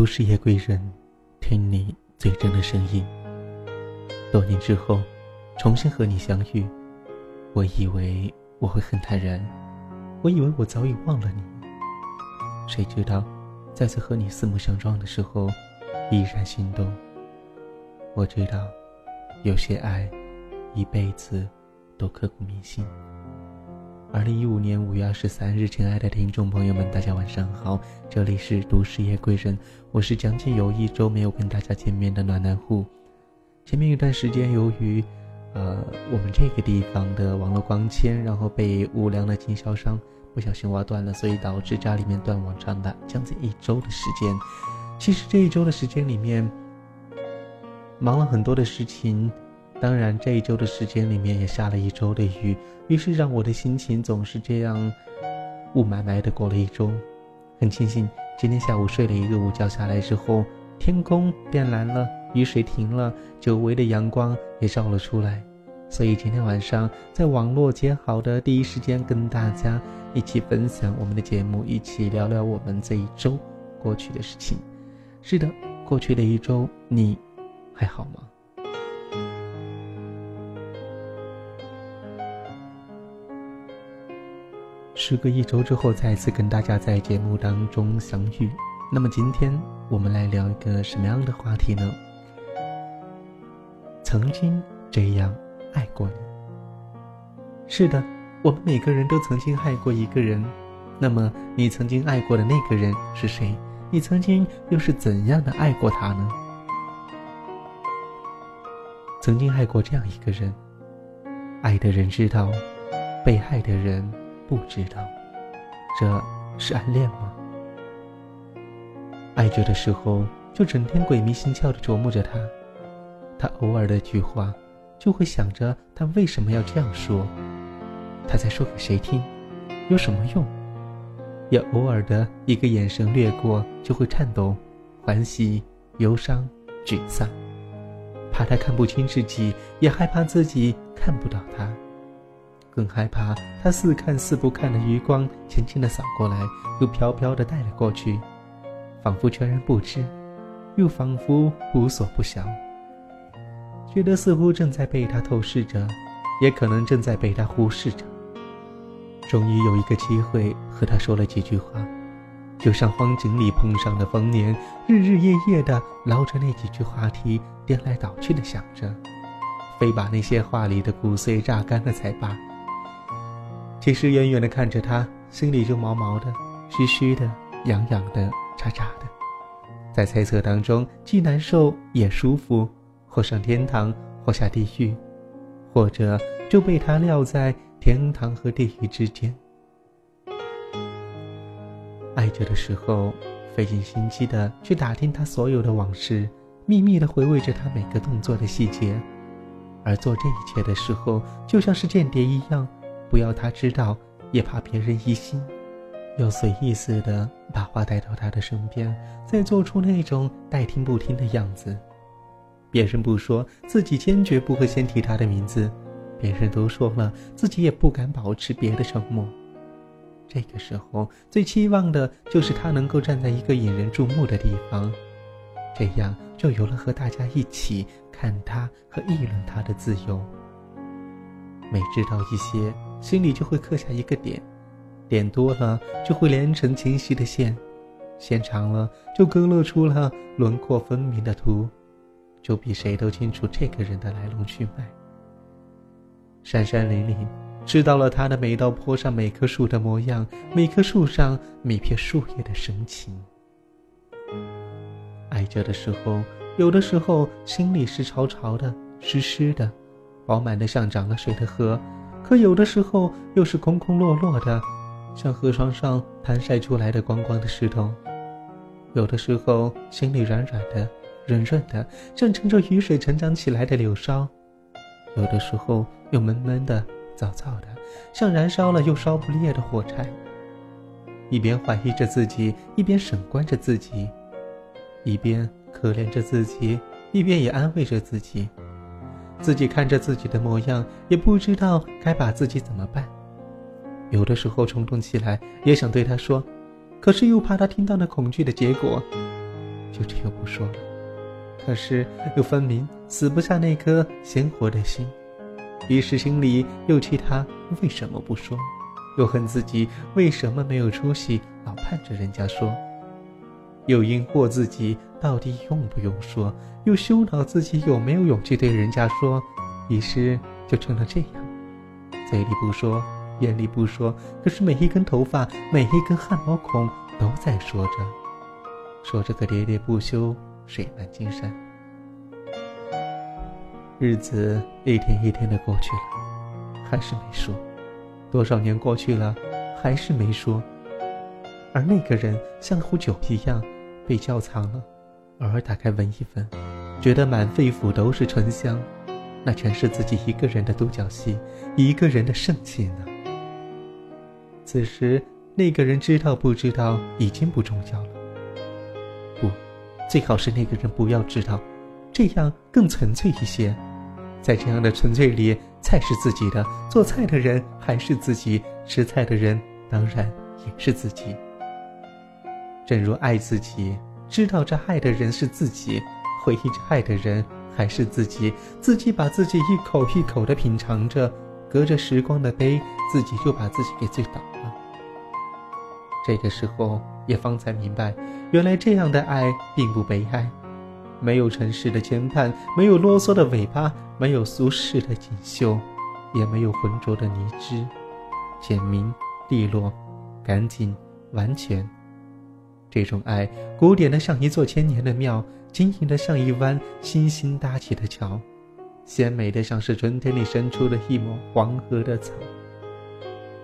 都市夜归人，听你最真的声音。多年之后，重新和你相遇，我以为我会很坦然，我以为我早已忘了你。谁知道，再次和你四目相撞的时候，依然心动。我知道，有些爱，一辈子都刻骨铭心。二零一五年五月二十三日，亲爱的听众朋友们，大家晚上好，这里是都市夜归人，我是将近有一周没有跟大家见面的暖男户。前面一段时间，由于，呃，我们这个地方的网络光纤，然后被无良的经销商不小心挖断了，所以导致家里面断网长达将近一周的时间。其实这一周的时间里面，忙了很多的事情。当然，这一周的时间里面也下了一周的雨，于是让我的心情总是这样雾霾霾的过了一周。很庆幸今天下午睡了一个午觉下来之后，天空变蓝了，雨水停了，久违的阳光也照了出来。所以今天晚上在网络接好的第一时间跟大家一起分享我们的节目，一起聊聊我们这一周过去的事情。是的，过去的一周你还好吗？时隔一周之后，再次跟大家在节目当中相遇。那么今天我们来聊一个什么样的话题呢？曾经这样爱过你。是的，我们每个人都曾经爱过一个人。那么你曾经爱过的那个人是谁？你曾经又是怎样的爱过他呢？曾经爱过这样一个人，爱的人知道，被爱的人。不知道，这是暗恋吗？爱着的时候，就整天鬼迷心窍的琢磨着他，他偶尔的一句话，就会想着他为什么要这样说，他在说给谁听，有什么用？也偶尔的一个眼神掠过，就会颤抖、欢喜、忧伤、沮丧，怕他看不清自己，也害怕自己看不到他。更害怕他似看似不看的余光，轻轻的扫过来，又飘飘的带了过去，仿佛全然不知，又仿佛无所不晓，觉得似乎正在被他透视着，也可能正在被他忽视着。终于有一个机会和他说了几句话，就像荒井里碰上了丰年，日日夜夜的捞着那几句话题，颠来倒去的想着，非把那些话里的骨髓榨干了才罢。其实远远的看着他，心里就毛毛的、虚虚的、痒痒的、扎扎的，在猜测当中，既难受也舒服，或上天堂，或下地狱，或者就被他撂在天堂和地狱之间。爱着的时候，费尽心机的去打听他所有的往事，秘密的回味着他每个动作的细节，而做这一切的时候，就像是间谍一样。不要他知道，也怕别人疑心，又随意似的把话带到他的身边，再做出那种待听不听的样子。别人不说，自己坚决不会先提他的名字；别人都说了，自己也不敢保持别的沉默。这个时候，最期望的就是他能够站在一个引人注目的地方，这样就有了和大家一起看他和议论他的自由。每知道一些。心里就会刻下一个点，点多了就会连成清晰的线，线长了就勾勒出了轮廓分明的图，就比谁都清楚这个人的来龙去脉。山山岭岭，知道了他的每道坡上每棵树的模样，每棵树上每片树叶的神情。爱着的时候，有的时候心里是潮潮的、湿湿的，饱满的像涨了水的河。可有的时候又是空空落落的，像河床上盘晒出来的光光的石头；有的时候心里软软的、润润的，像乘着雨水成长起来的柳梢；有的时候又闷闷的、燥燥的，像燃烧了又烧不灭的火柴。一边怀疑着自己，一边审观着自己，一边可怜着自己，一边也安慰着自己。自己看着自己的模样，也不知道该把自己怎么办。有的时候冲动起来，也想对他说，可是又怕他听到那恐惧的结果。就只有不说了。可是又分明死不下那颗鲜活的心，于是心里又气他为什么不说，又恨自己为什么没有出息，老盼着人家说，又因惑自己到底用不用说，又羞恼自己有没有勇气对人家说，于是就成了这样，嘴里不说，眼里不说，可是每一根头发，每一根汗毛孔都在说着，说着个喋喋不休。水漫金山，日子一天一天的过去了，还是没说。多少年过去了，还是没说。而那个人像壶酒一样被窖藏了，偶尔打开闻一闻，觉得满肺腑都是醇香，那全是自己一个人的独角戏，一个人的盛气呢。此时，那个人知道不知道已经不重要了。不最好是那个人不要知道，这样更纯粹一些。在这样的纯粹里，菜是自己的，做菜的人还是自己，吃菜的人当然也是自己。正如爱自己，知道这爱的人是自己，回忆着爱的人还是自己，自己把自己一口一口的品尝着，隔着时光的杯，自己就把自己给醉倒了。这个时候。也方才明白，原来这样的爱并不悲哀，没有尘世的牵绊，没有啰嗦的尾巴，没有俗世的锦绣，也没有浑浊的泥汁，简明利落，干净完全。这种爱，古典的像一座千年的庙，晶莹的像一弯新兴搭起的桥，鲜美的像是春天里伸出的一抹黄河的草。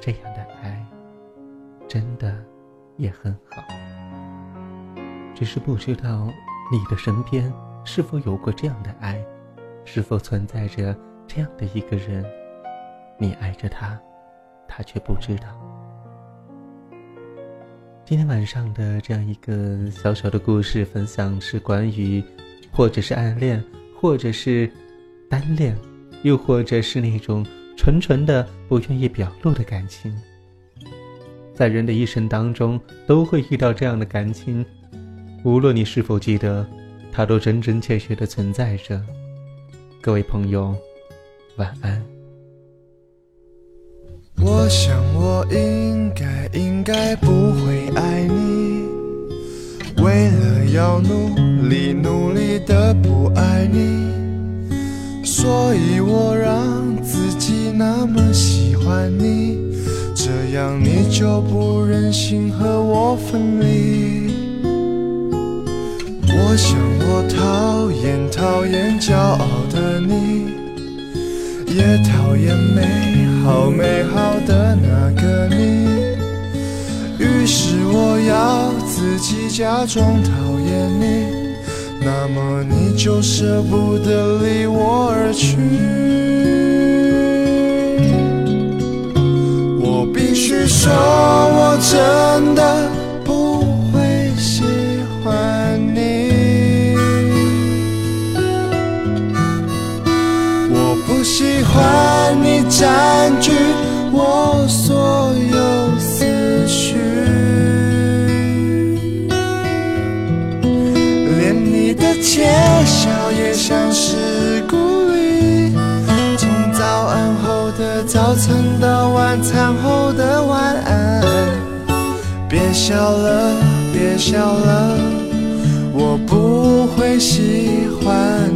这样的爱，真的。也很好，只是不知道你的身边是否有过这样的爱，是否存在着这样的一个人，你爱着他，他却不知道。今天晚上的这样一个小小的故事分享是关于，或者是暗恋，或者是单恋，又或者是那种纯纯的不愿意表露的感情。在人的一生当中，都会遇到这样的感情，无论你是否记得，它都真真切切的存在着。各位朋友，晚安。我想我应该应该不会爱你，为了要努力努力的不爱你，所以我让自己那么喜欢你。这样你就不忍心和我分离。我想我讨厌讨厌骄傲的你，也讨厌美好美好的那个你。于是我要自己假装讨厌你，那么你就舍不得离我而去。我必须说我真的晚餐后的晚安。别笑了，别笑了，我不会喜欢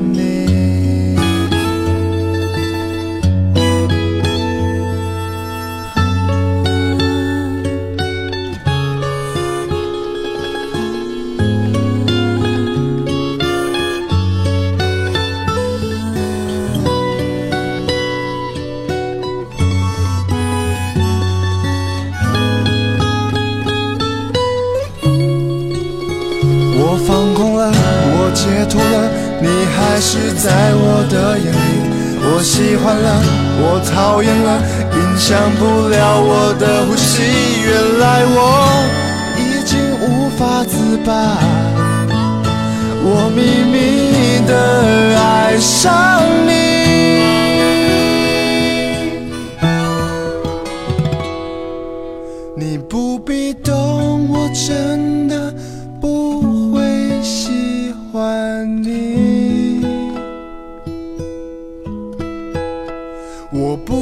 还是在我的眼里。我喜欢了，我讨厌了，影响不了我的呼吸。原来我已经无法自拔，我秘密的爱上你。你不必懂，我真的不会喜欢你。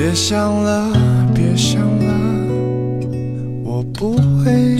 别想了，别想了，我不会。